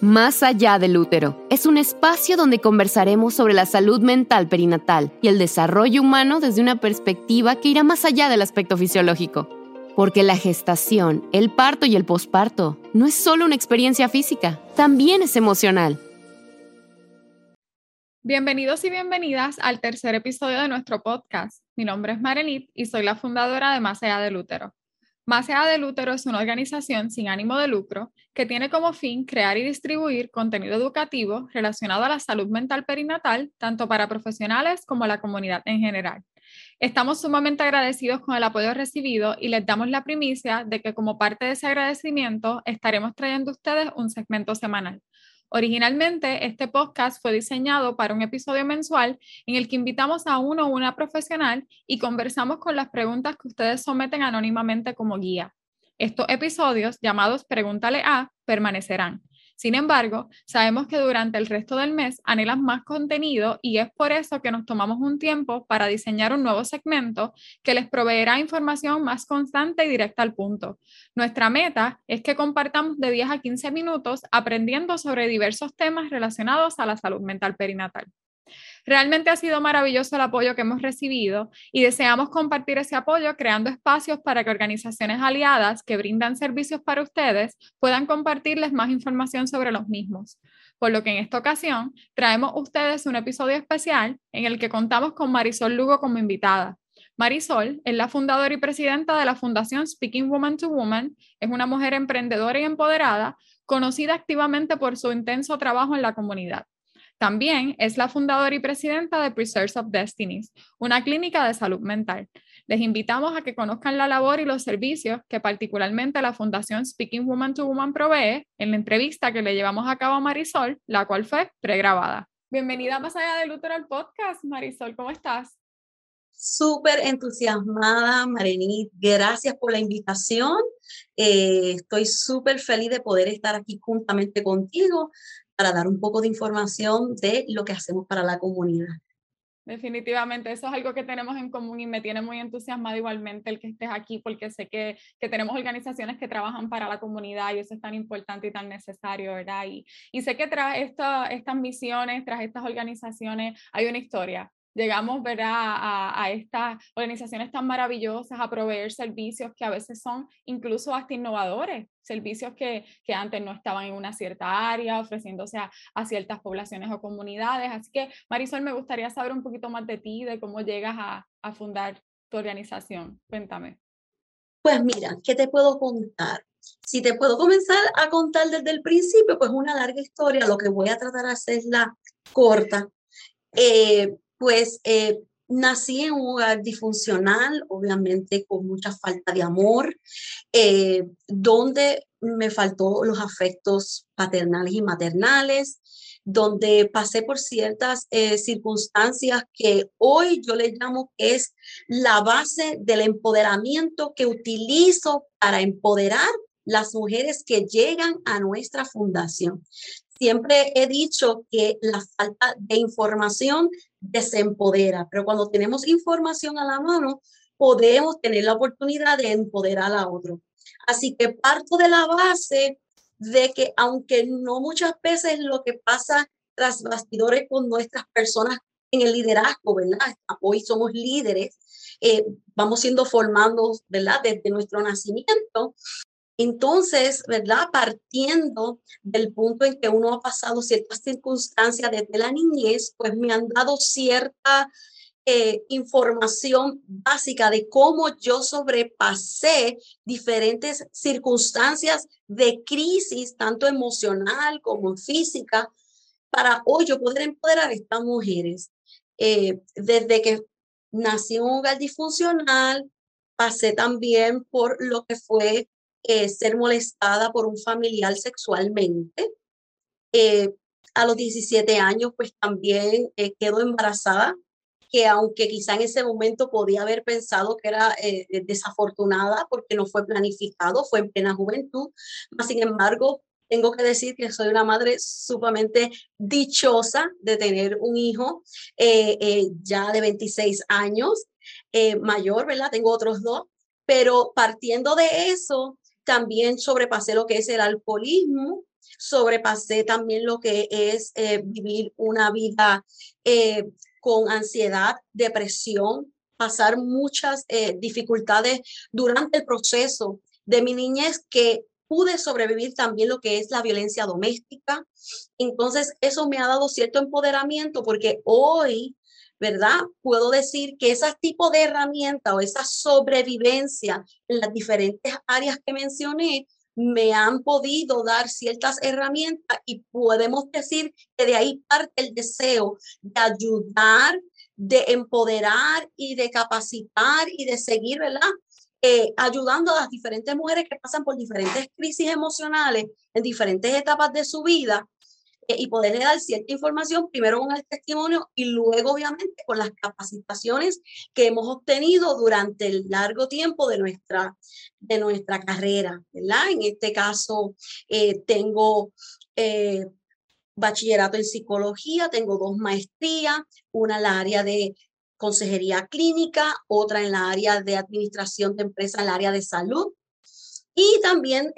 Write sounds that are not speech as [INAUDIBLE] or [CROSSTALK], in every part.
Más allá del útero es un espacio donde conversaremos sobre la salud mental perinatal y el desarrollo humano desde una perspectiva que irá más allá del aspecto fisiológico. Porque la gestación, el parto y el posparto no es solo una experiencia física, también es emocional. Bienvenidos y bienvenidas al tercer episodio de nuestro podcast. Mi nombre es Marenit y soy la fundadora de Más allá del útero. Allá del útero es una organización sin ánimo de lucro que tiene como fin crear y distribuir contenido educativo relacionado a la salud mental perinatal, tanto para profesionales como la comunidad en general. Estamos sumamente agradecidos con el apoyo recibido y les damos la primicia de que como parte de ese agradecimiento estaremos trayendo a ustedes un segmento semanal. Originalmente, este podcast fue diseñado para un episodio mensual en el que invitamos a uno o una profesional y conversamos con las preguntas que ustedes someten anónimamente como guía. Estos episodios, llamados Pregúntale a, permanecerán. Sin embargo, sabemos que durante el resto del mes anhelan más contenido y es por eso que nos tomamos un tiempo para diseñar un nuevo segmento que les proveerá información más constante y directa al punto. Nuestra meta es que compartamos de 10 a 15 minutos aprendiendo sobre diversos temas relacionados a la salud mental perinatal. Realmente ha sido maravilloso el apoyo que hemos recibido y deseamos compartir ese apoyo creando espacios para que organizaciones aliadas que brindan servicios para ustedes puedan compartirles más información sobre los mismos. Por lo que en esta ocasión traemos ustedes un episodio especial en el que contamos con Marisol Lugo como invitada. Marisol es la fundadora y presidenta de la Fundación Speaking Woman to Woman. Es una mujer emprendedora y empoderada, conocida activamente por su intenso trabajo en la comunidad. También es la fundadora y presidenta de Preserves of Destinies, una clínica de salud mental. Les invitamos a que conozcan la labor y los servicios que particularmente la Fundación Speaking Woman to Woman provee en la entrevista que le llevamos a cabo a Marisol, la cual fue pregrabada. Bienvenida más allá del útero al podcast, Marisol, ¿cómo estás? Súper entusiasmada, Marenit. Gracias por la invitación. Eh, estoy súper feliz de poder estar aquí juntamente contigo para dar un poco de información de lo que hacemos para la comunidad. Definitivamente, eso es algo que tenemos en común y me tiene muy entusiasmado igualmente el que estés aquí porque sé que, que tenemos organizaciones que trabajan para la comunidad y eso es tan importante y tan necesario, ¿verdad? Y, y sé que tras esta, estas misiones, tras estas organizaciones, hay una historia llegamos ¿verdad? A, a, estas organizaciones tan maravillosas a proveer servicios que a veces son incluso hasta innovadores, servicios que, que antes no estaban en una cierta área, ofreciéndose a, a, ciertas poblaciones o comunidades. Así que, Marisol, me gustaría saber un poquito más de ti, de cómo llegas a, a fundar tu organización. Cuéntame. Pues mira, ¿qué te puedo contar? Si te puedo comenzar a contar desde el principio, pues una larga historia, lo que voy a tratar de hacerla corta. Eh, pues eh, nací en un hogar disfuncional, obviamente con mucha falta de amor, eh, donde me faltó los afectos paternales y maternales, donde pasé por ciertas eh, circunstancias que hoy yo le llamo que es la base del empoderamiento que utilizo para empoderar las mujeres que llegan a nuestra fundación. Siempre he dicho que la falta de información desempodera, pero cuando tenemos información a la mano, podemos tener la oportunidad de empoderar a otro. Así que parto de la base de que aunque no muchas veces lo que pasa tras bastidores con nuestras personas en el liderazgo, ¿verdad? Hoy somos líderes, eh, vamos siendo formados, ¿verdad? Desde nuestro nacimiento, entonces, ¿verdad? Partiendo del punto en que uno ha pasado ciertas circunstancias desde la niñez, pues me han dado cierta eh, información básica de cómo yo sobrepasé diferentes circunstancias de crisis, tanto emocional como física, para hoy yo poder empoderar a estas mujeres. Eh, desde que nací en un hogar disfuncional, pasé también por lo que fue eh, ser molestada por un familiar sexualmente. Eh, a los 17 años, pues también eh, quedó embarazada, que aunque quizá en ese momento podía haber pensado que era desafortunada porque no fue planificado, fue en plena juventud, sin embargo, tengo que decir que soy una madre sumamente dichosa de tener un hijo ya de 26 años, mayor, ¿verdad? Tengo otros dos, pero partiendo de eso, también sobrepasé lo que es el alcoholismo sobrepasé también lo que es eh, vivir una vida eh, con ansiedad, depresión, pasar muchas eh, dificultades durante el proceso de mi niñez que pude sobrevivir también lo que es la violencia doméstica. Entonces, eso me ha dado cierto empoderamiento porque hoy, ¿verdad? Puedo decir que ese tipo de herramienta o esa sobrevivencia en las diferentes áreas que mencioné me han podido dar ciertas herramientas y podemos decir que de ahí parte el deseo de ayudar, de empoderar y de capacitar y de seguir, ¿verdad? Eh, ayudando a las diferentes mujeres que pasan por diferentes crisis emocionales en diferentes etapas de su vida y poderle dar cierta información, primero con el testimonio y luego obviamente con las capacitaciones que hemos obtenido durante el largo tiempo de nuestra, de nuestra carrera, ¿verdad? En este caso, eh, tengo bachillerato en psicología, tengo dos maestrías, una en la área de consejería clínica, otra en la área de administración de empresas, en el área de salud. Y también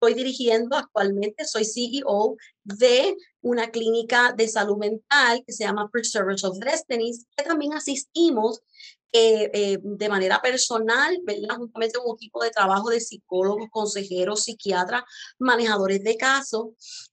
estoy dirigiendo actualmente, soy CEO de una clínica de salud mental que se llama Preservers of Destiny, que también asistimos eh, eh, de manera personal, ¿verdad? Juntamente un equipo de trabajo de psicólogos, consejeros, psiquiatras, manejadores de casos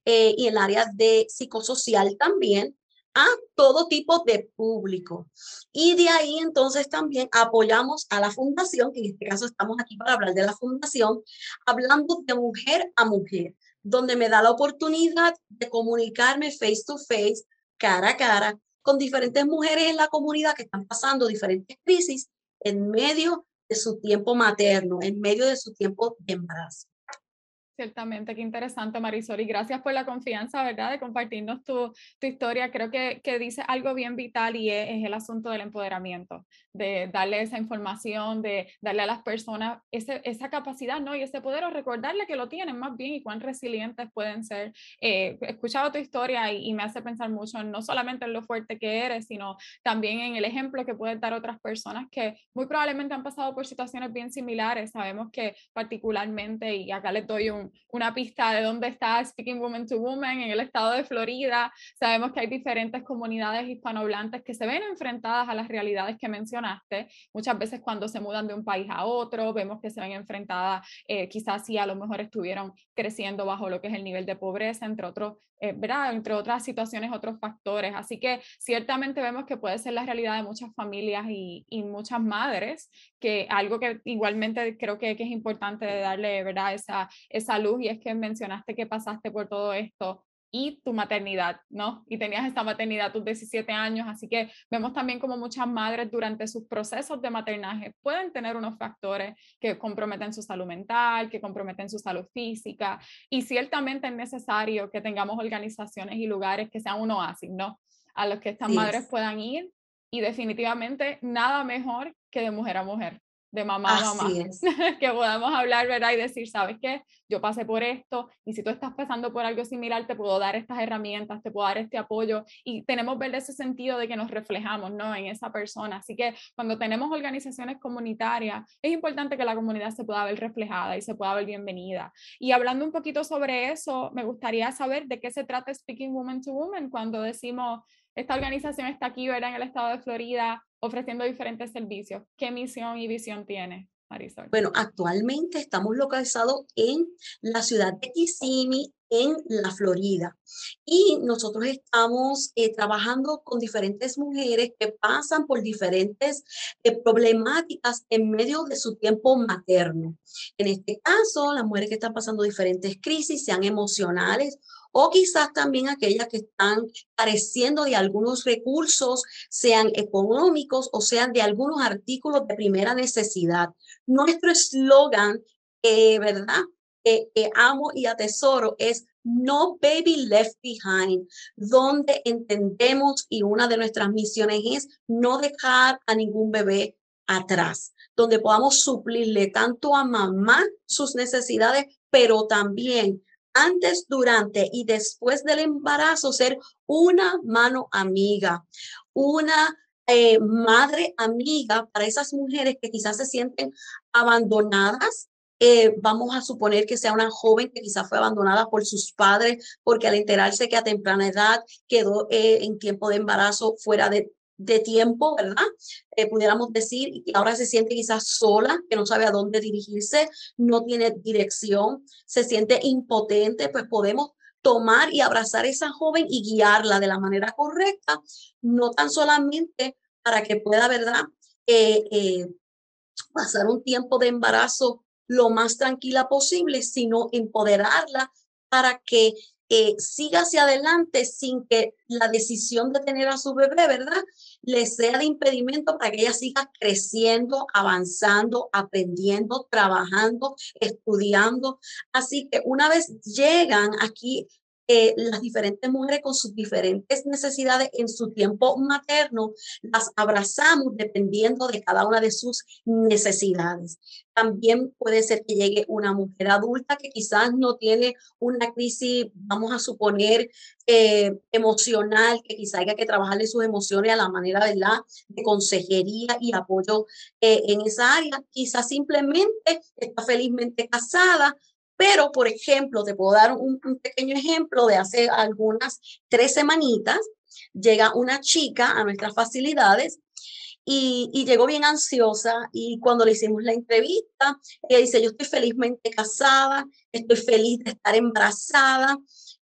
eh, y el área de psicosocial también a todo tipo de público. Y de ahí entonces también apoyamos a la fundación, que en este caso estamos aquí para hablar de la fundación, hablando de mujer a mujer, donde me da la oportunidad de comunicarme face to face, cara a cara, con diferentes mujeres en la comunidad que están pasando diferentes crisis en medio de su tiempo materno, en medio de su tiempo de embarazo. Ciertamente, qué interesante Marisol y gracias por la confianza, ¿verdad? De compartirnos tu, tu historia. Creo que, que, dice algo bien vital y es, es, el asunto del empoderamiento, de darle esa información, de darle a las personas ese, esa capacidad, ¿no? Y ese poder o recordarle que lo tienen más bien y cuán resilientes pueden ser. Eh, he escuchado tu historia y, y, me hace pensar mucho no solamente en lo fuerte que eres, sino también en el ejemplo que puedes dar otras personas que muy probablemente han pasado por situaciones bien similares. Sabemos que particularmente, y acá les doy un una pista de dónde está Speaking Woman to Woman en el estado de Florida. Sabemos que hay diferentes comunidades hispanohablantes que se ven enfrentadas a las realidades que mencionaste. Muchas veces cuando se mudan de un país a otro, vemos que se ven enfrentadas, eh, quizás si a lo mejor estuvieron creciendo bajo lo que es el nivel de pobreza, entre otros, eh, ¿verdad? Entre otras situaciones, otros factores. Así que ciertamente vemos que puede ser la realidad de muchas familias y, y muchas madres, que algo que igualmente creo que, que es importante darle, ¿verdad? Esa, esa luz y es que mencionaste que pasaste por todo esto y tu maternidad, ¿no? Y tenías esta maternidad tus 17 años, así que vemos también como muchas madres durante sus procesos de maternaje pueden tener unos factores que comprometen su salud mental, que comprometen su salud física, y ciertamente es necesario que tengamos organizaciones y lugares que sean un oasis, ¿no? A los que estas madres puedan ir y definitivamente nada mejor que de mujer a mujer de mamá a mamá, [LAUGHS] que podamos hablar, ¿verdad? Y decir, ¿sabes qué? Yo pasé por esto y si tú estás pasando por algo similar, te puedo dar estas herramientas, te puedo dar este apoyo y tenemos ver ese sentido de que nos reflejamos, ¿no? En esa persona. Así que cuando tenemos organizaciones comunitarias, es importante que la comunidad se pueda ver reflejada y se pueda ver bienvenida. Y hablando un poquito sobre eso, me gustaría saber de qué se trata Speaking Woman to Woman cuando decimos, esta organización está aquí, ¿verdad? En el estado de Florida, ofreciendo diferentes servicios. ¿Qué misión y visión tiene? Marisol. Bueno, actualmente estamos localizados en la ciudad de Kissimmee, en la Florida. Y nosotros estamos eh, trabajando con diferentes mujeres que pasan por diferentes eh, problemáticas en medio de su tiempo materno. En este caso, las mujeres que están pasando diferentes crisis, sean emocionales o quizás también aquellas que están careciendo de algunos recursos, sean económicos o sean de algunos artículos de primera necesidad. Nuestro eslogan, eh, ¿verdad? Que amo y atesoro es no baby left behind, donde entendemos y una de nuestras misiones es no dejar a ningún bebé atrás, donde podamos suplirle tanto a mamá sus necesidades, pero también antes, durante y después del embarazo, ser una mano amiga, una eh, madre amiga para esas mujeres que quizás se sienten abandonadas, eh, vamos a suponer que sea una joven que quizás fue abandonada por sus padres porque al enterarse que a temprana edad quedó eh, en tiempo de embarazo fuera de, de tiempo, ¿verdad? Eh, pudiéramos decir, y ahora se siente quizás sola, que no sabe a dónde dirigirse, no tiene dirección, se siente impotente, pues podemos tomar y abrazar a esa joven y guiarla de la manera correcta, no tan solamente para que pueda, ¿verdad? pasar un tiempo de embarazo lo más tranquila posible, sino empoderarla para que eh, siga hacia adelante sin que la decisión de tener a su bebé, ¿verdad? Le sea de impedimento para que ella siga creciendo, avanzando, aprendiendo, trabajando, estudiando. Así que una vez llegan aquí eh, las diferentes mujeres con sus diferentes necesidades en su tiempo materno, las abrazamos dependiendo de cada una de sus necesidades. También puede ser que llegue una mujer adulta que quizás no tiene una crisis, vamos a suponer, eh, emocional, que quizás haya que trabajarle sus emociones a la manera ¿verdad? de consejería y apoyo eh, en esa área. Quizás simplemente está felizmente casada, pero, por ejemplo, te puedo dar un, pequeño ejemplo de hace algunas tres semanitas. Llega una chica a nuestras facilidades y, y, llegó bien ansiosa y cuando le hicimos la entrevista, ella dice, yo estoy felizmente casada, estoy feliz de estar embarazada,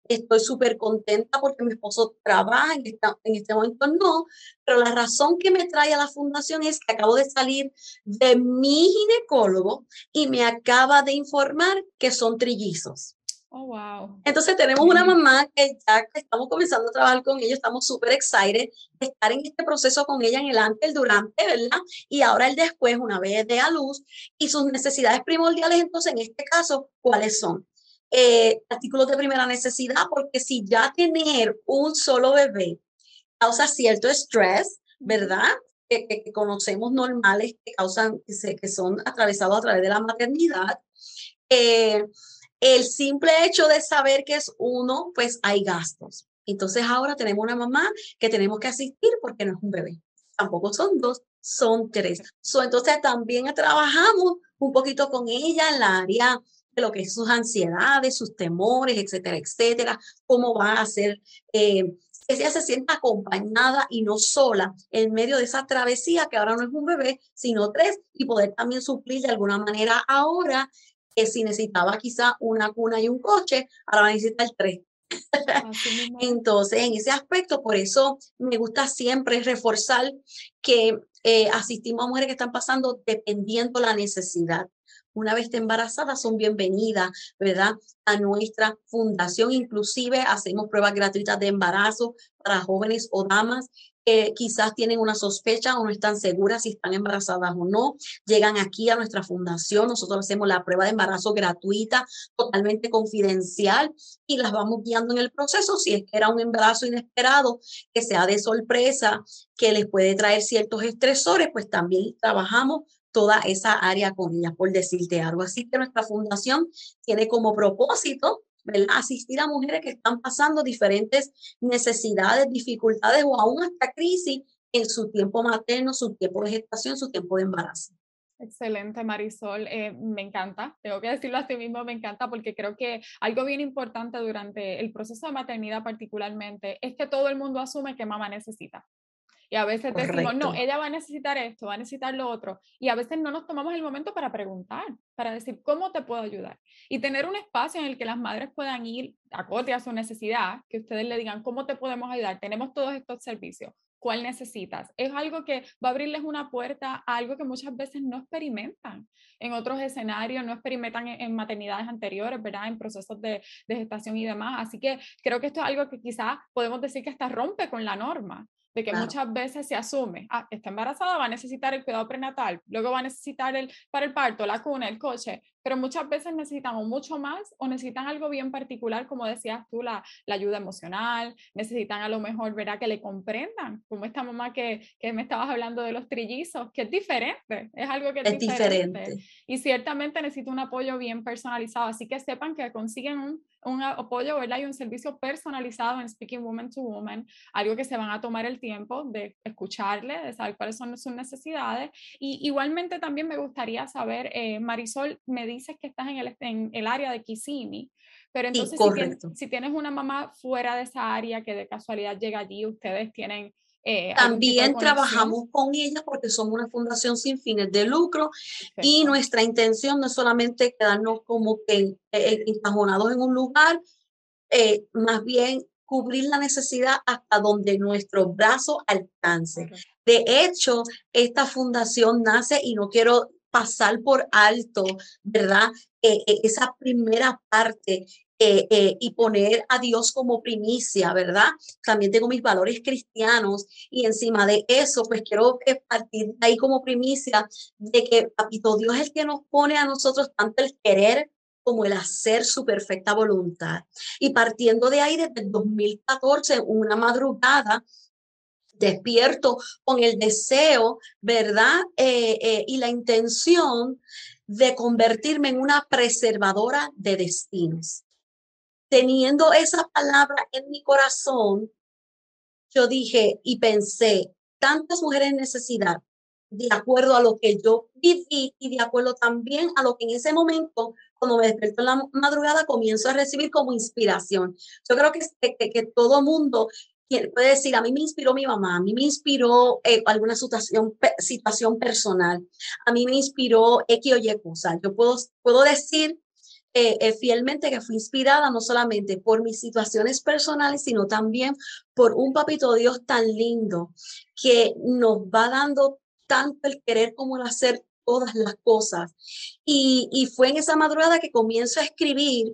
estoy súper contenta porque mi esposo trabaja, en, en este momento no, pero la razón que me trae a la fundación es que acabo de salir de mi ginecólogo y me acaba de informar que son trillizos. Oh, wow. Entonces tenemos una mamá que ya estamos comenzando a trabajar con ella, estamos súper excited de estar en este proceso con ella en el antes, el durante, ¿verdad? Y ahora el después, una vez de a luz, y sus necesidades primordiales, entonces en este caso, ¿cuáles son? Eh, artículos de primera necesidad, porque si ya tener un solo bebé causa cierto estrés, ¿verdad? Que, conocemos normales que causan, que, que, son atravesados a través de la maternidad. Eh, el simple hecho de saber que es uno, pues hay gastos. Entonces ahora tenemos una mamá que tenemos que asistir porque no es un bebé. Tampoco son dos, son tres. entonces también trabajamos un poquito con ella en la área de lo que es sus ansiedades, sus temores, etcétera, etcétera, cómo va a ser, eh, que ella se sienta acompañada y no sola en medio de esa travesía que ahora no es un bebé, sino tres, y poder también suplir de alguna manera ahora que si necesitaba quizá una cuna y un coche, ahora va a necesitar tres. Entonces, en ese aspecto, por eso me gusta siempre reforzar que eh, asistimos a mujeres que están pasando dependiendo la necesidad una vez embarazadas son bienvenidas, ¿verdad? A nuestra fundación. Inclusive hacemos pruebas gratuitas de embarazo para jóvenes o damas que quizás tienen una sospecha o no están seguras si están embarazadas o no. Llegan aquí a nuestra fundación, nosotros hacemos la prueba de embarazo gratuita, totalmente confidencial y las vamos guiando en el proceso. Si es que era un embarazo inesperado, que sea de sorpresa, que les puede traer ciertos estresores, pues también trabajamos toda esa área con ellas, por decirte algo. Así que nuestra fundación tiene como propósito asistir a mujeres que están pasando diferentes necesidades, dificultades o aún hasta crisis en su tiempo materno, su tiempo de gestación, su tiempo de embarazo. Excelente, Marisol. Eh, me encanta, tengo que decirlo a ti mismo, me encanta porque creo que algo bien importante durante el proceso de maternidad particularmente es que todo el mundo asume que mamá necesita. Y a veces decimos, no, ella va a necesitar esto, va a necesitar lo otro. Y a veces no nos tomamos el momento para preguntar, para decir, ¿cómo te puedo ayudar? Y tener un espacio en el que las madres puedan ir acorde a su necesidad, que ustedes le digan, ¿cómo te podemos ayudar? Tenemos todos estos servicios. ¿Cuál necesitas? Es algo que va a abrirles una puerta a algo que muchas veces no experimentan en otros escenarios, no experimentan en, maternidades anteriores, ¿verdad? En procesos de, de gestación y demás. Así que creo que esto es algo que quizás podemos decir que hasta rompe con la norma de que muchas veces se asume, ah, está embarazada, va a necesitar el cuidado prenatal, luego va a necesitar el, para el parto, la cuna, el coche, pero muchas veces necesitan o mucho más o necesitan algo bien particular, como decías tú, la, la ayuda emocional, necesitan a lo mejor, verá, que le comprendan, como esta mamá que, que, me estabas hablando de los trillizos, que es diferente, es algo que es, diferente. Y ciertamente necesita un apoyo bien personalizado, así que sepan que consiguen un, un apoyo, ¿verdad? Y un servicio personalizado en Speaking Woman to Woman, algo que se van a tomar el tiempo de escucharle, de saber cuáles son sus necesidades. Y igualmente también me gustaría saber, eh, Marisol, me dices que estás en el, en el área de Kissimmee, pero entonces si, tienes, si, tienes, una mamá fuera de esa área que de casualidad llega allí, ustedes tienen eh, También trabajamos con ella porque somos una fundación sin fines de lucro y nuestra intención no es solamente quedarnos como que eh, encajonados en un lugar, eh, más bien cubrir la necesidad hasta donde nuestro brazo alcance. De hecho, esta fundación nace y no quiero pasar por alto, ¿verdad? esa primera parte eh, eh, y poner a Dios como primicia, ¿verdad? También tengo mis valores cristianos y encima de eso, pues quiero partir de ahí como primicia de que Papito Dios es el que nos pone a nosotros tanto el querer como el hacer su perfecta voluntad. Y partiendo de ahí, desde el 2014, una madrugada, despierto con el deseo, ¿verdad? Eh, y la intención de convertirme en una preservadora de destinos teniendo esa palabra en mi corazón, yo dije y pensé, tantas mujeres en necesidad, de acuerdo a lo que yo viví y de acuerdo también a lo que en ese momento, cuando me despertó en la madrugada, comienzo a recibir como inspiración. Yo creo que, que, que todo mundo puede decir, a mí me inspiró mi mamá, a mí me inspiró eh, alguna situación, situación personal, a mí me inspiró X o Y cosa. Yo puedo, puedo decir eh, eh, fielmente que fui inspirada no solamente por mis situaciones personales, sino también por un papito Dios tan lindo que nos va dando tanto el querer como el hacer todas las cosas. Y, y fue en esa madrugada que comienzo a escribir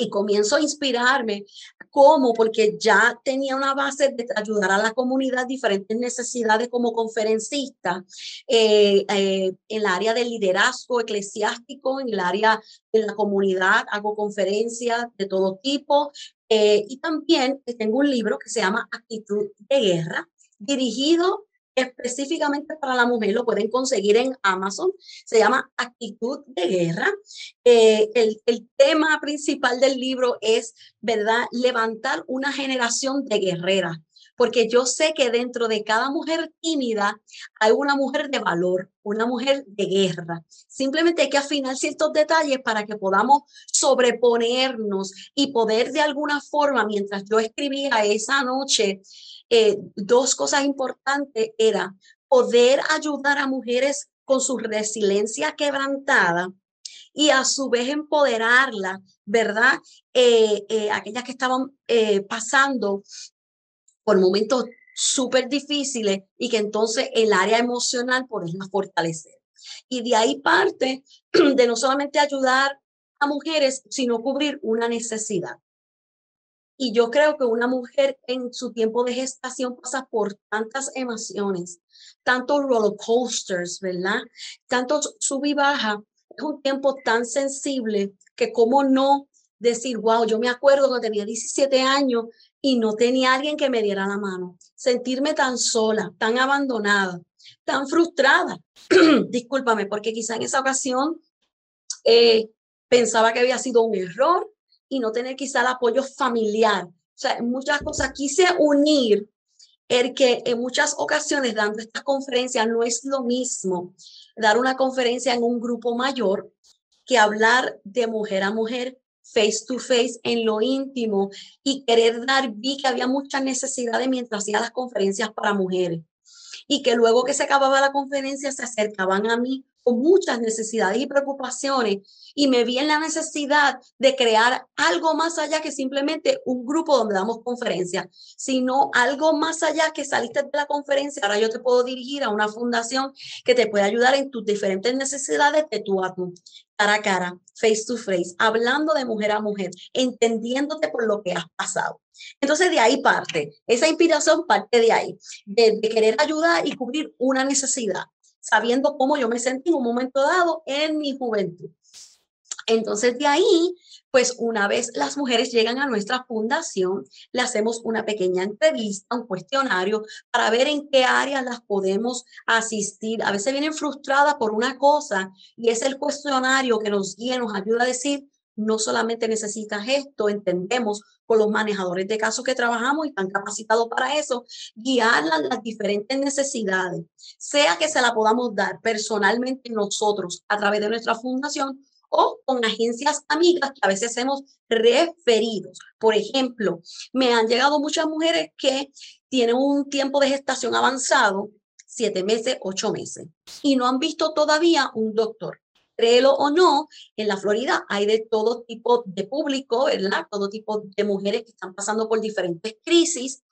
y comienzo a inspirarme. ¿Cómo? Porque ya tenía una base de ayudar a la comunidad, diferentes necesidades como conferencista, eh, eh, en el área del liderazgo eclesiástico, en el área de la comunidad, hago conferencias de todo tipo. Eh, y también tengo un libro que se llama Actitud de Guerra, dirigido específicamente para la mujer, lo pueden conseguir en Amazon, se llama Actitud de Guerra. Eh, el, el, tema principal del libro es, ¿verdad?, levantar una generación de guerreras, porque yo sé que dentro de cada mujer tímida hay una mujer de valor, una mujer de guerra. Simplemente hay que afinar ciertos detalles para que podamos sobreponernos y poder de alguna forma, mientras yo escribía esa noche, eh, dos cosas importantes era poder ayudar a mujeres con su resiliencia quebrantada y a su vez empoderarla, ¿verdad? Eh, eh, aquellas que estaban pasando por momentos súper difíciles y que entonces el área emocional poderla fortalecer. Y de ahí parte [CLEARS THROAT] de no solamente ayudar a mujeres, sino cubrir una necesidad. Y yo creo que una mujer en su tiempo de gestación pasa por tantas emociones, tantos roller coasters, ¿verdad? Tantos sub y baja. Es un tiempo tan sensible que cómo no decir, wow, yo me acuerdo cuando tenía 17 años y no tenía alguien que me diera la mano. Sentirme tan sola, tan abandonada, tan frustrada. [CLEARS THROAT] Discúlpame, porque quizá en esa ocasión eh, pensaba que había sido un error y no tener quizá el apoyo familiar. O sea, muchas cosas quise unir el que en muchas ocasiones dando estas conferencias no es lo mismo dar una conferencia en un grupo mayor que hablar de mujer a mujer, face to face, en lo íntimo y querer dar, vi que había muchas necesidades mientras hacía las conferencias para mujeres y que luego que se acababa la conferencia se acercaban a mí con muchas necesidades y preocupaciones y me vi en la necesidad de crear algo más allá que simplemente un grupo donde damos conferencias, sino algo más allá que saliste de la conferencia. Ahora yo te puedo dirigir a una fundación que te puede ayudar en tus diferentes necesidades de tu a cara a cara, face to face, hablando de mujer a mujer, entendiéndote por lo que has pasado. Entonces de ahí parte, esa inspiración parte de ahí, de querer ayudar y cubrir una necesidad sabiendo cómo yo me sentí en un momento dado en mi juventud. Entonces de ahí, pues una vez las mujeres llegan a nuestra fundación, le hacemos una pequeña entrevista, un cuestionario para ver en qué áreas las podemos asistir. A veces vienen frustradas por una cosa y es el cuestionario que nos guía, nos ayuda a decir, no solamente necesitas esto, entendemos con los manejadores de casos que trabajamos y están capacitados para eso, guiar las, las diferentes necesidades, sea que se la podamos dar personalmente nosotros a través de nuestra fundación o con agencias amigas que a veces hemos referidos. Por ejemplo, me han llegado muchas mujeres que tienen un tiempo de gestación avanzado, siete meses, ocho meses, y no han visto todavía un doctor créelo o no, en la Florida hay de todo tipo de público, ¿verdad? Todo tipo de mujeres que están pasando por diferentes crisis.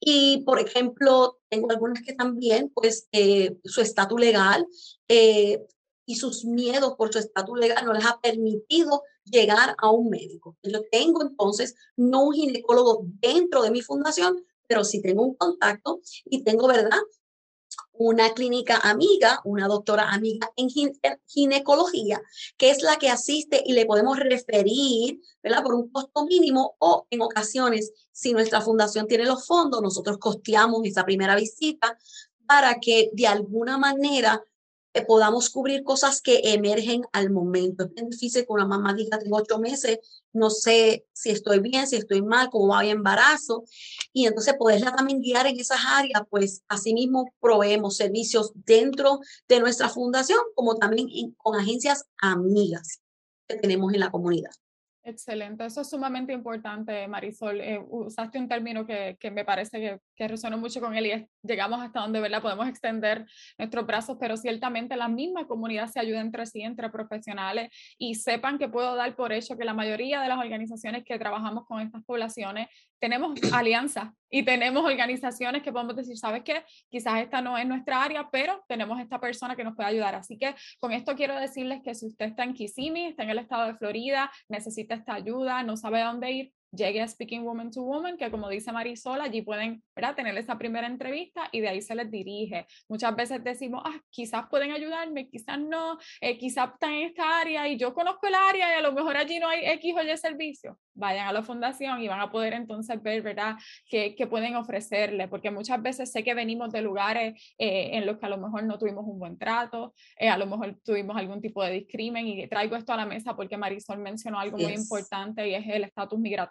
Y, por ejemplo, tengo algunas que también, pues, eh, su estatus legal eh, y sus miedos por su estatus legal no les ha permitido llegar a un médico. Yo tengo entonces no un ginecólogo dentro de mi fundación, pero sí tengo un contacto y tengo, ¿verdad? Una clínica amiga, una doctora amiga en ginecología, que es la que asiste y le podemos referir, ¿verdad? Por un costo mínimo o en ocasiones, si nuestra fundación tiene los fondos, nosotros costeamos esa primera visita para que de alguna manera podamos cubrir cosas que emergen al momento. Es bien difícil que una mamá diga, tengo ocho meses, no sé si estoy bien, si estoy mal, cómo va mi embarazo. Y entonces poderla también guiar en esas áreas, pues asimismo proveemos servicios dentro de nuestra fundación, como también con agencias amigas que tenemos en la comunidad. Excelente, eso es sumamente importante, Marisol. Eh, usaste un término que, que me parece que, que, resonó mucho con él y es, llegamos hasta donde ¿verdad? podemos extender nuestros brazos, pero ciertamente la misma comunidad se ayuda entre sí, entre profesionales y sepan que puedo dar por hecho que la mayoría de las organizaciones que trabajamos con estas poblaciones tenemos [CLEARS THROAT] alianzas y tenemos organizaciones que podemos decir, ¿sabes qué? Quizás esta no es nuestra área, pero tenemos esta persona que nos puede ayudar. Así que con esto quiero decirles que si usted está en Kissimmee, está en el estado de Florida, necesita esta ayuda, no sabe a dónde ir, llegue a Speaking Woman to Woman, que como dice Marisol, allí pueden ¿verdad? tener esa primera entrevista y de ahí se les dirige. Muchas veces decimos, ah, quizás pueden ayudarme, quizás no, eh, quizás están en esta área y yo conozco el área y a lo mejor allí no hay X o Y servicio. Vayan a la fundación y van a poder entonces ver, ¿verdad?, qué, pueden ofrecerle, porque muchas veces sé que venimos de lugares eh, en los que a lo mejor no tuvimos un buen trato, eh, a lo mejor tuvimos algún tipo de discrimen y traigo esto a la mesa porque Marisol mencionó algo muy importante y es el estatus migratorio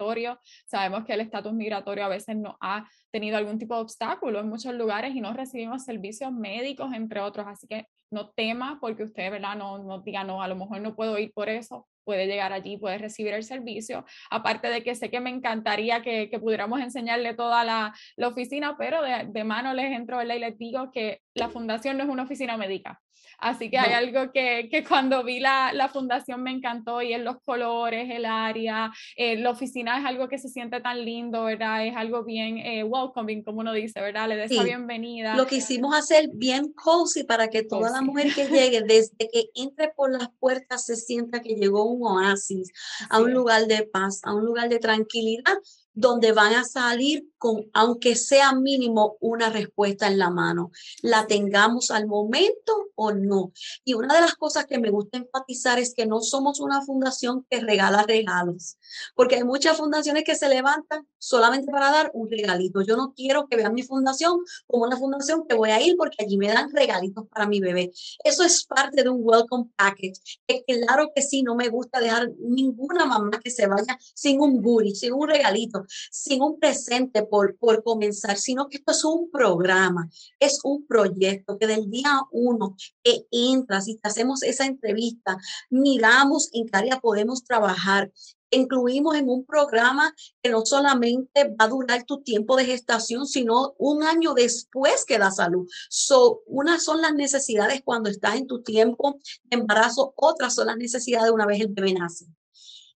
Sabemos que el estatus migratorio a veces no ha tenido algún tipo de obstáculo en muchos lugares y no recibimos servicios médicos, entre otros. Así que no tema porque usted, ¿verdad? No, no diga, no, a lo mejor no puedo ir por eso. Puede llegar allí, puede recibir el servicio. Aparte de que sé que me encantaría que, que pudiéramos enseñarle toda la, la oficina, pero de, de, mano les entro y les digo que la fundación no es una oficina médica. Así que hay algo que, que cuando vi la, la, fundación me encantó y es los colores, el área, eh, la oficina es algo que se siente tan lindo, ¿verdad? Es algo bien eh, welcoming, como uno dice, ¿verdad? Le des bienvenida. Lo que hicimos hacer bien cozy para que toda la mujer que [LAUGHS] llegue, desde que entre por las puertas, se sienta que llegó un oasis, a un lugar de paz, a un lugar de tranquilidad donde van a salir con, aunque sea mínimo, una respuesta en la mano, la tengamos al momento o no. Y una de las cosas que me gusta enfatizar es que no somos una fundación que regala regalos, porque hay muchas fundaciones que se levantan solamente para dar un regalito. Yo no quiero que vean mi fundación como una fundación que voy a ir porque allí me dan regalitos para mi bebé. Eso es parte de un welcome package. Que claro que sí, no me gusta dejar ninguna mamá que se vaya sin un goodie, sin un regalito sin un presente por, por comenzar, sino que esto es un programa, es un proyecto que del día uno que entras y te hacemos esa entrevista, miramos en qué área podemos trabajar, incluimos en un programa que no solamente va a durar tu tiempo de gestación, sino un año después que da salud. So, unas son las necesidades cuando estás en tu tiempo de embarazo, otras son las necesidades una vez el bebé nace.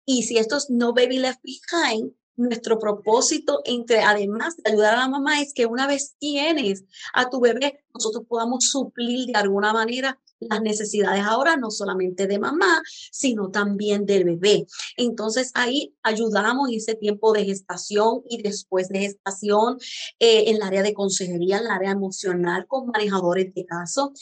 Y si esto es no baby left behind, nuestro propósito, entre además de ayudar a la mamá, es que una vez tienes a tu bebé, nosotros podamos suplir de alguna manera las necesidades ahora no solamente de mamá, sino también del bebé. Entonces ahí ayudamos en ese tiempo de gestación y después de gestación eh, en el área de consejería, en el área emocional con manejadores de caso.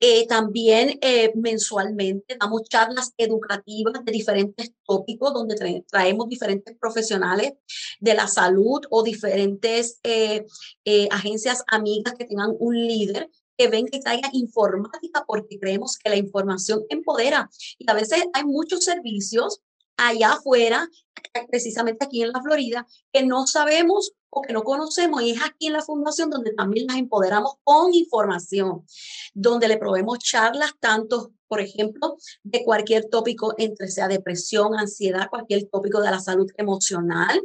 Eh, también eh, mensualmente damos charlas educativas de diferentes tópicos donde traemos diferentes profesionales de la salud o diferentes agencias amigas que tengan un líder que venga y traiga informática porque creemos que la información empodera. Y a veces hay muchos servicios allá afuera, precisamente aquí en la Florida, que no sabemos o que no conocemos y es aquí en la fundación donde también las empoderamos con información, donde le proveemos charlas tanto, por ejemplo, de cualquier tópico entre sea depresión, ansiedad, cualquier tópico de la salud emocional,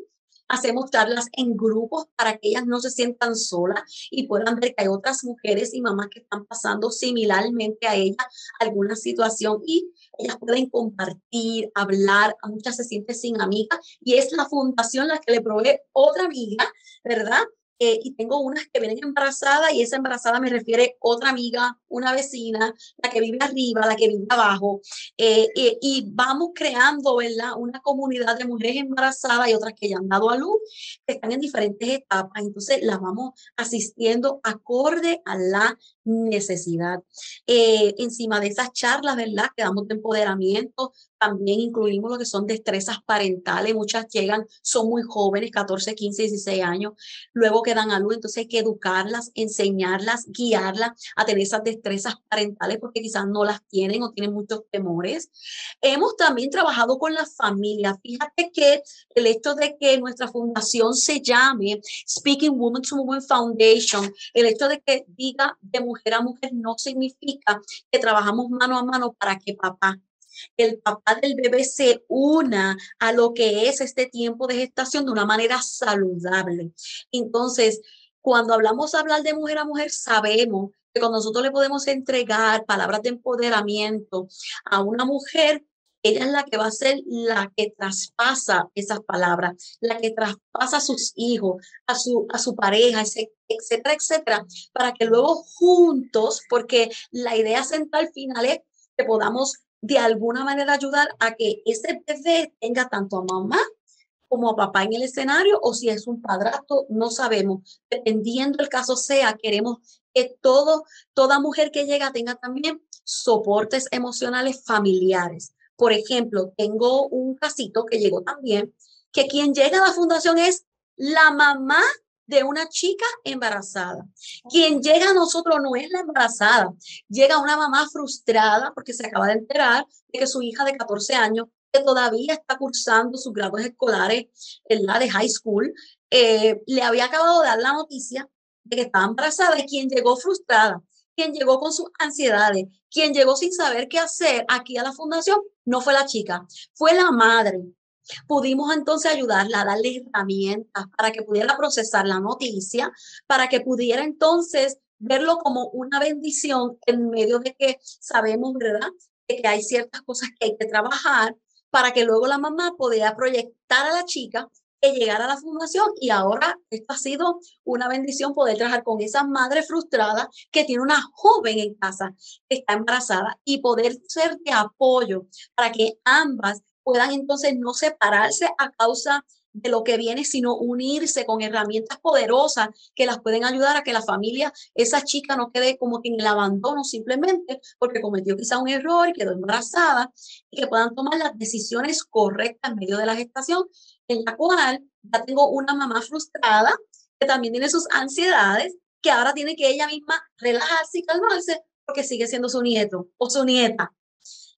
hacemos charlas en grupos para que ellas no se sientan solas y puedan ver que hay otras mujeres y mamás que están pasando similarmente a ellas alguna situación y ellas pueden compartir, hablar, a muchas se sienten sin amiga y es la fundación la que le provee otra amiga, ¿verdad? Eh, y tengo unas que vienen embarazadas y esa embarazada me refiere otra amiga, una vecina, la que vive arriba, la que vive abajo. Eh, eh, y vamos creando, ¿verdad? Una comunidad de mujeres embarazadas y otras que ya han dado a luz, que están en diferentes etapas. Entonces las vamos asistiendo acorde a la necesidad. encima de esas charlas, ¿verdad? Que damos de empoderamiento, también incluimos lo que son destrezas parentales. Muchas llegan, son muy jóvenes, 14, 15, 16 años. Luego quedan a luz, entonces hay que educarlas, enseñarlas, guiarlas a tener esas destrezas parentales porque quizás no las tienen o tienen muchos temores. Hemos también trabajado con la familia. Fíjate que el hecho de que nuestra fundación se llame Speaking Woman to Woman Foundation, el hecho de que diga de mujer a mujer no significa que trabajamos mano a mano para que papá el papá del bebé se una a lo que es este tiempo de gestación de una manera saludable. Entonces, cuando hablamos hablar de mujer a mujer, sabemos que cuando nosotros le podemos entregar palabras de empoderamiento a una mujer, ella es la que va a ser la que traspasa esas palabras, la que traspasa a sus hijos, a su, a su pareja, etcétera, etcétera, para que luego juntos, porque la idea central final es que podamos de alguna manera ayudar a que ese bebé tenga tanto a mamá como a papá en el escenario o si es un padrastro, no sabemos. Dependiendo el caso sea, queremos que todo, toda mujer que llega tenga también soportes emocionales familiares. Por ejemplo, tengo un casito que llegó también, que quien llega a la fundación es la mamá de una chica embarazada. Quien llega a nosotros no es la embarazada, llega una mamá frustrada porque se acaba de enterar de que su hija de 14 años, que todavía está cursando sus grados escolares en la de high school, eh, le había acabado de dar la noticia de que estaba embarazada y quien llegó frustrada, quien llegó con sus ansiedades, quien llegó sin saber qué hacer aquí a la fundación, no fue la chica, fue la madre Pudimos entonces ayudarla a darle herramientas para que pudiera procesar la noticia, para que pudiera entonces verlo como una bendición en medio de que sabemos, ¿verdad? Que hay ciertas cosas que hay que trabajar para que luego la mamá pudiera proyectar a la chica que llegara a la fundación y ahora esto ha sido una bendición poder trabajar con esa madre frustrada que tiene una joven en casa que está embarazada y poder ser de apoyo para que ambas puedan entonces no separarse a causa de lo que viene, sino unirse con herramientas poderosas que las pueden ayudar a que la familia, esa chica no quede como que en el abandono simplemente porque cometió quizá un error y quedó embarazada y que puedan tomar las decisiones correctas en medio de la gestación, en la cual ya tengo una mamá frustrada que también tiene sus ansiedades, que ahora tiene que ella misma relajarse y calmarse porque sigue siendo su nieto o su nieta.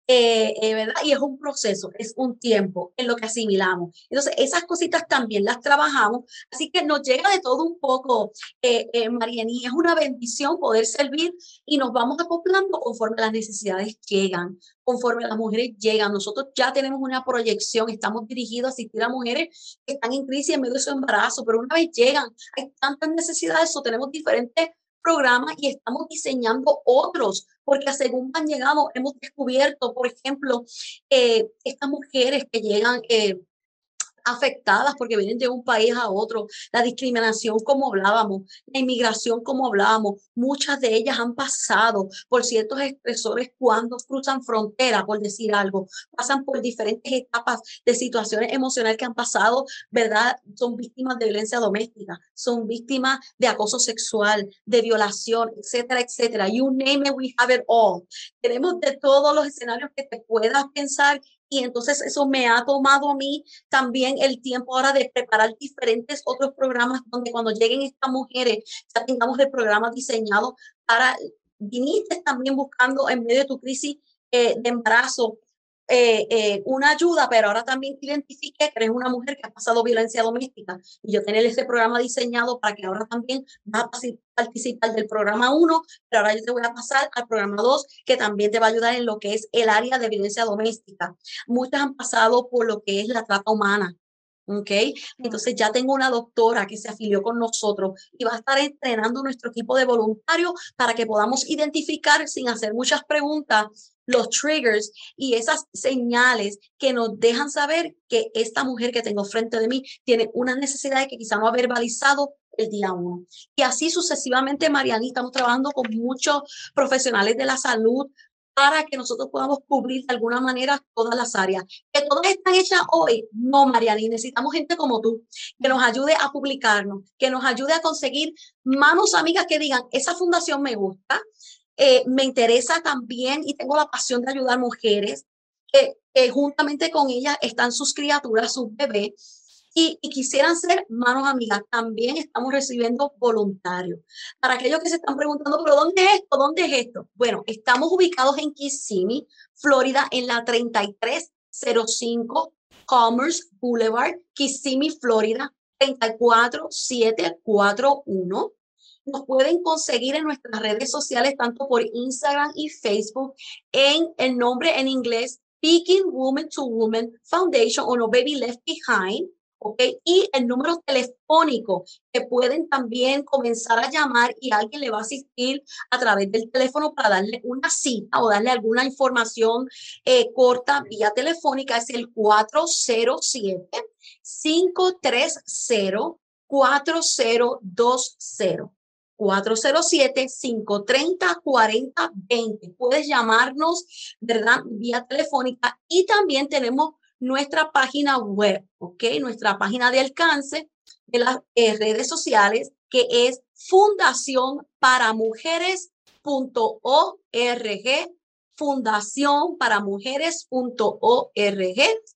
Eh, eh, ¿verdad? Y es un proceso, es un tiempo en lo que asimilamos. Entonces, esas cositas también las trabajamos, así que nos llega de todo un poco, eh, eh Mariani, es una bendición poder servir y nos vamos acoplando conforme las necesidades llegan, conforme las mujeres llegan. Nosotros ya tenemos una proyección, estamos dirigidos a asistir a mujeres que están en crisis en medio de su embarazo, pero una vez llegan, hay tantas necesidades o tenemos diferentes programas y estamos diseñando otros, porque según han llegado, hemos descubierto, por ejemplo, eh, estas mujeres que llegan eh, afectadas porque vienen de un país a otro, la discriminación como hablábamos, la inmigración como hablábamos, muchas de ellas han pasado por ciertos estresores cuando cruzan frontera, por decir algo, pasan por diferentes etapas de situaciones emocionales que han pasado, ¿verdad? Son víctimas de violencia doméstica, son víctimas de acoso sexual, de violación, etcétera, etcétera. You name we have it all. Tenemos de todos los escenarios que te puedas pensar y entonces eso me ha tomado a mí también el tiempo ahora de preparar diferentes otros programas donde cuando lleguen estas mujeres ya tengamos el programa diseñado para, viniste también buscando en medio de tu crisis eh, de embarazo eh, eh, una ayuda, pero ahora también identifique que eres una mujer que ha pasado violencia doméstica y yo tener ese programa diseñado para que ahora también vas a participar del programa 1, pero ahora yo te voy a pasar al programa 2 que también te va a ayudar en lo que es el área de violencia doméstica. Muchas han pasado por lo que es la trata humana. ¿Ok? Entonces ya tengo una doctora que se afilió con nosotros y va a estar entrenando nuestro equipo de voluntarios para que podamos identificar sin hacer muchas preguntas los triggers y esas señales que nos dejan saber que esta mujer que tengo frente de mí tiene unas necesidades que quizá no ha verbalizado el día uno. Y así sucesivamente, Mariani, estamos trabajando con muchos profesionales de la salud para que nosotros podamos cubrir de alguna manera todas las áreas. Que todas están hechas hoy, no, Mariani, necesitamos gente como tú, que nos ayude a publicarnos, que nos ayude a conseguir manos amigas que digan, esa fundación me gusta, eh, me interesa también y tengo la pasión de ayudar mujeres que, juntamente con ellas están sus criaturas, sus bebés. Y, quisieran ser manos amigas, también estamos recibiendo voluntarios. Para aquellos que se están preguntando, ¿pero dónde es esto? ¿Dónde es esto? Bueno, estamos ubicados en Kissimmee, Florida, en la 3305 Commerce Boulevard, Kissimmee, Florida, 34741. Nos pueden conseguir en nuestras redes sociales, tanto por Instagram y Facebook, en el nombre en inglés Speaking Woman to Woman Foundation o No Baby Left Behind. ¿Ok? Y el número telefónico que pueden también comenzar a llamar y alguien le va a asistir a través del teléfono para darle una cita o darle alguna información eh, corta vía telefónica es el 407 530 4020. 407-530-4020. Puedes llamarnos, ¿verdad? Vía telefónica y también tenemos nuestra página web, ¿ok? Nuestra página de alcance de las eh, redes sociales que es fundación para fundación para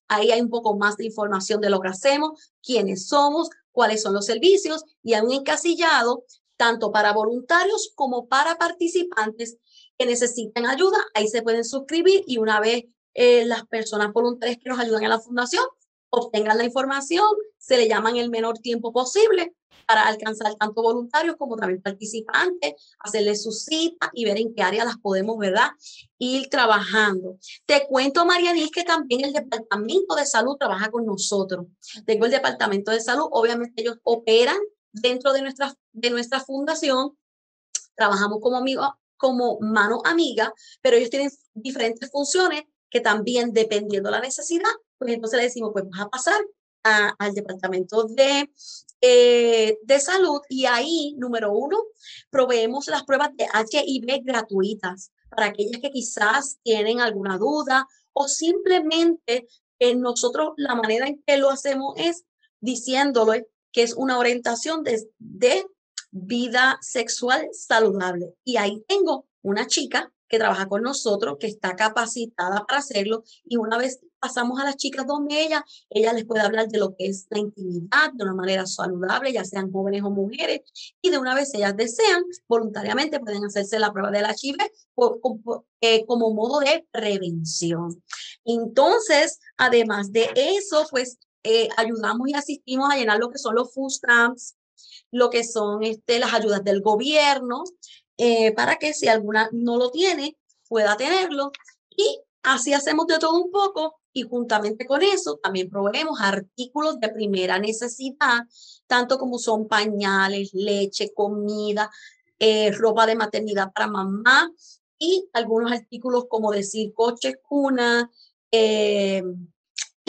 Ahí hay un poco más de información de lo que hacemos, quiénes somos, cuáles son los servicios y hay un encasillado tanto para voluntarios como para participantes que necesiten ayuda. Ahí se pueden suscribir y una vez eh, las personas voluntarias que nos ayudan en la fundación obtengan la información, se le llaman el menor tiempo posible para alcanzar tanto voluntarios como también participantes, hacerles su cita y ver en qué área las podemos, ¿verdad? Ir trabajando. Te cuento, Marianis, que también el Departamento de Salud trabaja con nosotros. Tengo el Departamento de Salud, obviamente ellos operan dentro de nuestra, de nuestra fundación, trabajamos como amigos, como mano amiga, pero ellos tienen diferentes funciones que también dependiendo de la necesidad, pues entonces le decimos, pues vas a pasar al departamento de, eh, de salud y ahí, número uno, proveemos las pruebas de HIV gratuitas para aquellas que quizás tienen alguna duda o simplemente eh, nosotros la manera en que lo hacemos es diciéndolo que es una orientación de, de vida sexual saludable. Y ahí tengo una chica que trabaja con nosotros, que está capacitada para hacerlo. Y una vez pasamos a las chicas donde ella, ella les puede hablar de lo que es la intimidad de una manera saludable, ya sean jóvenes o mujeres. Y de una vez ellas desean, voluntariamente pueden hacerse la prueba del HIV eh, como modo de prevención. Entonces, además de eso, pues eh, ayudamos y asistimos a llenar lo que son los food stamps, lo que son este, las ayudas del gobierno, eh, para que si alguna no lo tiene, pueda tenerlo. Y así hacemos de todo un poco y juntamente con eso también proveemos artículos de primera necesidad, tanto como son pañales, leche, comida, eh, ropa de maternidad para mamá y algunos artículos como decir coches, cuna,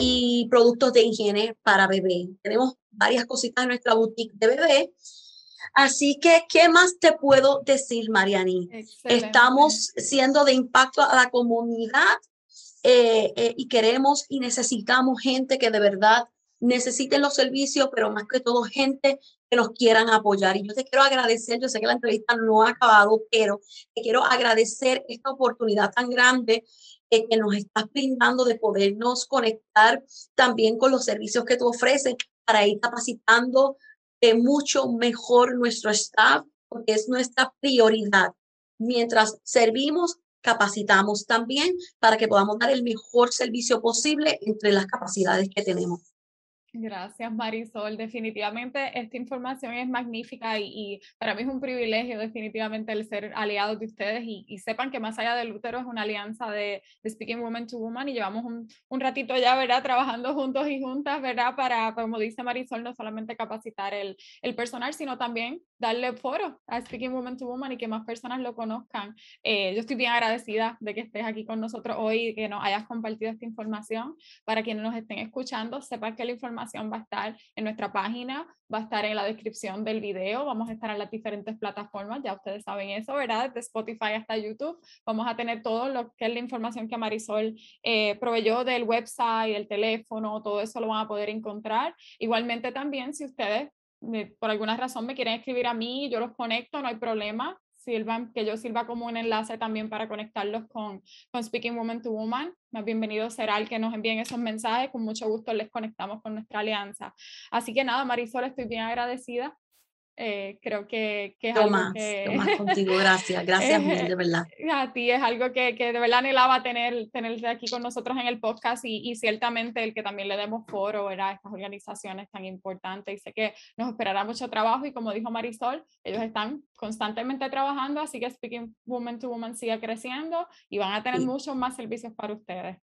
y productos de higiene para bebé. Tenemos varias cositas en nuestra boutique de bebé. Así que, ¿qué más te puedo decir, Mariani? Estamos siendo de impacto a la comunidad eh, eh, y queremos y necesitamos gente que de verdad necesiten los servicios, pero más que todo gente que nos quieran apoyar. Y yo te quiero agradecer, yo sé que la entrevista no ha acabado, pero te quiero agradecer esta oportunidad tan grande que nos estás brindando de podernos conectar también con los servicios que tú ofreces para ir capacitando de mucho mejor nuestro staff, porque es nuestra prioridad. Mientras servimos capacitamos también para que podamos dar el mejor servicio posible entre las capacidades que tenemos. Gracias, Marisol. Definitivamente esta información es magnífica y, para mí es un privilegio definitivamente el ser aliado de ustedes y, sepan que más allá del útero es una alianza de, Speaking Woman to Woman y llevamos un, un, ratito ya, ¿verdad? Trabajando juntos y juntas, ¿verdad? Para, como dice Marisol, no solamente capacitar el, el personal, sino también darle foro a Speaking Woman to Woman y que más personas lo conozcan. Eh, yo estoy bien agradecida de que estés aquí con nosotros hoy y que nos hayas compartido esta información. Para quienes nos estén escuchando, sepan que la información va a estar en nuestra página, va a estar en la descripción del video, vamos a estar en las diferentes plataformas, ya ustedes saben eso, ¿verdad? Desde Spotify hasta YouTube, vamos a tener todo lo que es la información que Marisol eh, proveyó del website, el teléfono, todo eso lo van a poder encontrar. Igualmente también, si ustedes por alguna razón me quieren escribir a mí, yo los conecto, no hay problema sirvan, que yo sirva como un enlace también para conectarlos con, con Speaking Woman to Woman. Más bienvenido será el que nos envíen esos mensajes. Con mucho gusto les conectamos con nuestra alianza. Así que nada, Marisol, estoy bien agradecida eh, creo que, que es algo que... más contigo, gracias, gracias [LAUGHS] de verdad. A ti es algo que, que, de verdad anhelaba tener, tenerte aquí con nosotros en el podcast y, y ciertamente el que también le demos foro a estas organizaciones tan importantes y sé que nos esperará mucho trabajo y como dijo Marisol, ellos están constantemente trabajando, así que Speaking Woman to Woman sigue creciendo y van a tener muchos más servicios para ustedes.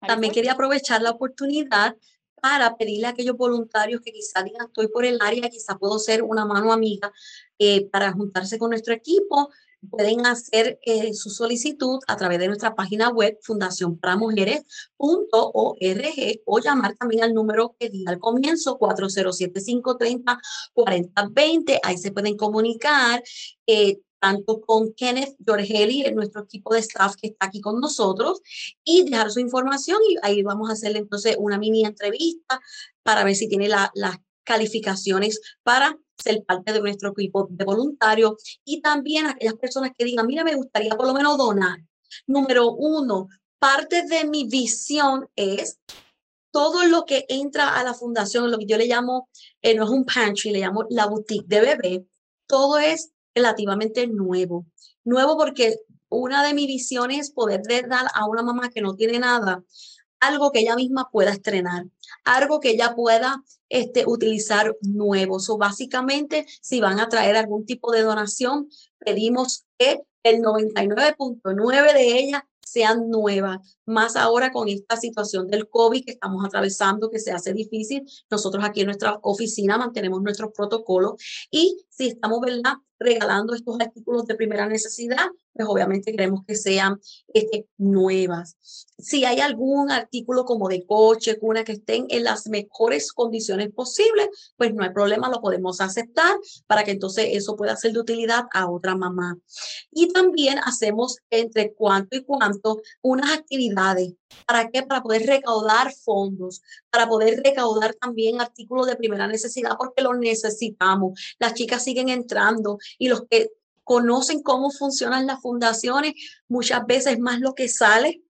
También quería aprovechar la oportunidad para pedirle a aquellos voluntarios que quizás digan estoy por el área, quizás puedo ser una mano amiga eh, para juntarse con nuestro equipo. Pueden hacer eh, su solicitud a través de nuestra página web fundacionparamujeres.org o llamar también al número que di al comienzo 407-530-4020. Ahí se pueden comunicar. Eh, tanto con Kenneth Giorgeli, nuestro equipo de staff que está aquí con nosotros, y dejar su información y ahí vamos a hacerle entonces una mini entrevista para ver si tiene las calificaciones para ser parte de nuestro equipo de voluntarios y también aquellas personas que digan, mira, me gustaría por lo menos donar. Número uno, parte de mi visión es todo lo que entra a la fundación, lo que yo le llamo, eh, no es un pantry, le llamo la boutique de bebé, todo es relativamente nuevo. Nuevo porque una de mis visiones es poder dar a una mamá que no tiene nada algo que ella misma pueda estrenar, algo que ella pueda este, utilizar nuevo. O básicamente, si van a traer algún tipo de donación, pedimos que el 99.9 de ellas sean nuevas, más ahora con esta situación del COVID que estamos atravesando, que se hace difícil. Nosotros aquí en nuestra oficina mantenemos nuestros protocolos y si estamos, ¿verdad? regalando estos artículos de primera necesidad, pues obviamente queremos que sean este, nuevas. Si hay algún artículo como de coche, cuna, que estén en las mejores condiciones posibles, pues no hay problema, lo podemos aceptar para que entonces eso pueda ser de utilidad a otra mamá. Y también hacemos entre cuánto y cuánto unas actividades. ¿Para qué? Para poder recaudar fondos, para poder recaudar también artículos de primera necesidad, porque los necesitamos. Las chicas siguen entrando y los que conocen cómo funcionan las fundaciones, muchas veces más lo que sale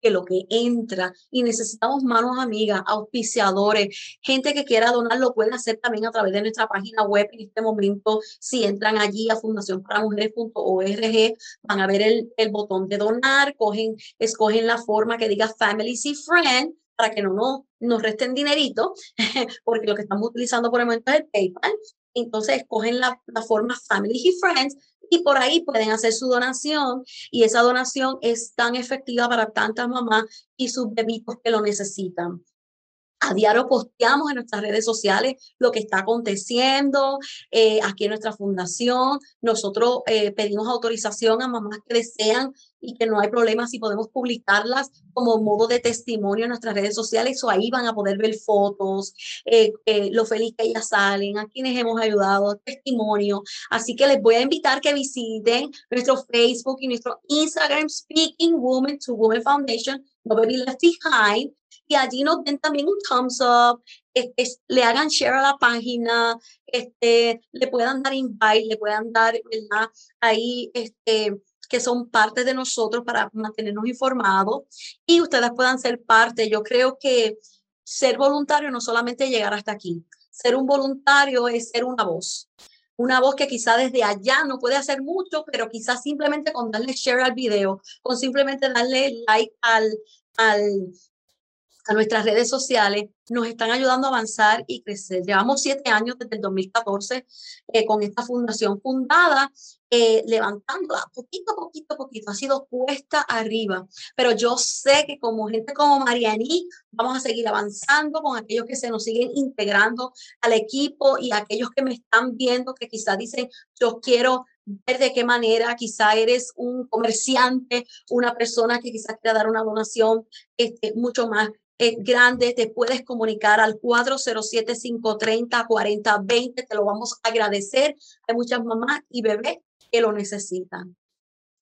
que lo que entra y necesitamos manos amigas, auspiciadores, gente que quiera donar lo puede hacer también a través de nuestra página web. En este momento, si entran allí a fundacionparamujeres.org, van a ver el, el botón de donar, cogen, escogen la forma que diga Family y Friend para que no nos, nos resten dinerito, [LAUGHS] porque lo que estamos utilizando por el momento es el PayPal. Entonces, escogen la, la forma Family y Friends y por ahí pueden hacer su donación y esa donación es tan efectiva para tantas mamás y sus bebitos que lo necesitan. A diario posteamos en nuestras redes sociales lo que está aconteciendo eh, aquí en nuestra fundación. Nosotros eh, pedimos autorización a mamás que desean y que no hay problema si podemos publicarlas como modo de testimonio en nuestras redes sociales. O ahí van a poder ver fotos, eh, lo feliz que ellas salen, a quienes hemos ayudado, testimonio. Así que les voy a invitar que visiten nuestro Facebook y nuestro Instagram, Speaking Women to Women Foundation, Nobody Left Behind y allí nos den también un thumbs up, este, le hagan share a la página, este, le puedan dar invite, le puedan dar, ¿verdad? Ahí, este, que son parte de nosotros para mantenernos informados y ustedes puedan ser parte. Yo creo que ser voluntario no solamente llegar hasta aquí, ser un voluntario es ser una voz. una voz que quizá desde allá no puede hacer mucho, pero quizás simplemente con darle share al video, con simplemente darle like al, al, a nuestras redes sociales, nos están ayudando a avanzar y crecer. Llevamos siete años desde el 2014 eh, con esta fundación fundada, eh, levantándola poquito, poquito, poquito. Ha sido cuesta arriba, pero yo sé que como gente como Marianí vamos a seguir avanzando con aquellos que se nos siguen integrando al equipo y aquellos que me están viendo que quizás dicen, yo quiero ver de qué manera quizá eres un comerciante, una persona que quizás quiera dar una donación este, mucho más eh, grande, te puedes comunicar al 407-530-4020, te lo vamos a agradecer. Hay muchas mamás y bebés que lo necesitan.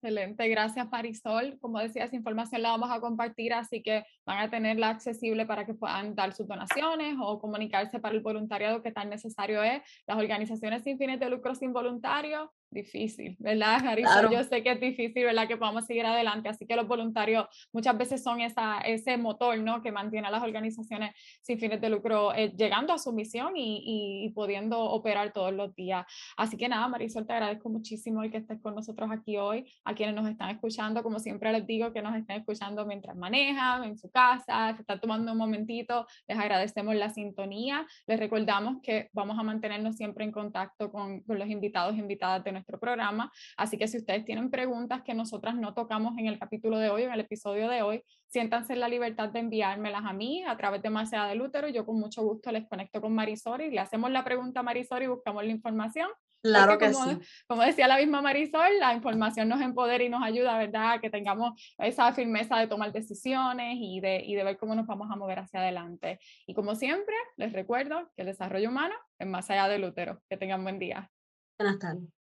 Excelente, gracias Marisol. Como decía, esa información la vamos a compartir, así que van a tenerla accesible para que puedan dar sus donaciones o comunicarse para el voluntariado que tan necesario es. Las organizaciones sin fines de lucro sin voluntarios difícil, ¿verdad, Marisol? Yo sé que es difícil, ¿verdad? Que podamos seguir adelante, así que los voluntarios muchas veces son esa, ese motor, ¿no? Que mantiene a las organizaciones sin fines de lucro eh, llegando a su misión y, y, pudiendo operar todos los días. Así que nada, Marisol, te agradezco muchísimo el que estés con nosotros aquí hoy, a quienes nos están escuchando, como siempre les digo, que nos estén escuchando mientras manejan, en su casa, se están tomando un momentito, les agradecemos la sintonía, les recordamos que vamos a mantenernos siempre en contacto con, con los invitados e invitadas de nuestra nuestro programa. Así que si ustedes tienen preguntas que nosotras no tocamos en el capítulo de hoy, en el episodio de hoy, siéntanse en la libertad de enviármelas a mí a través de Macea de Lútero. Yo con mucho gusto les conecto con Marisol y le hacemos la pregunta a Marisol y buscamos la información. Claro que como, sí. Como decía la misma Marisol, la información nos empodera y nos ayuda, ¿verdad? Que tengamos esa firmeza de tomar decisiones y de, y de ver cómo nos vamos a mover hacia adelante. Y como siempre, les recuerdo que el desarrollo humano es más allá del útero. Que tengan buen día. Buenas tardes.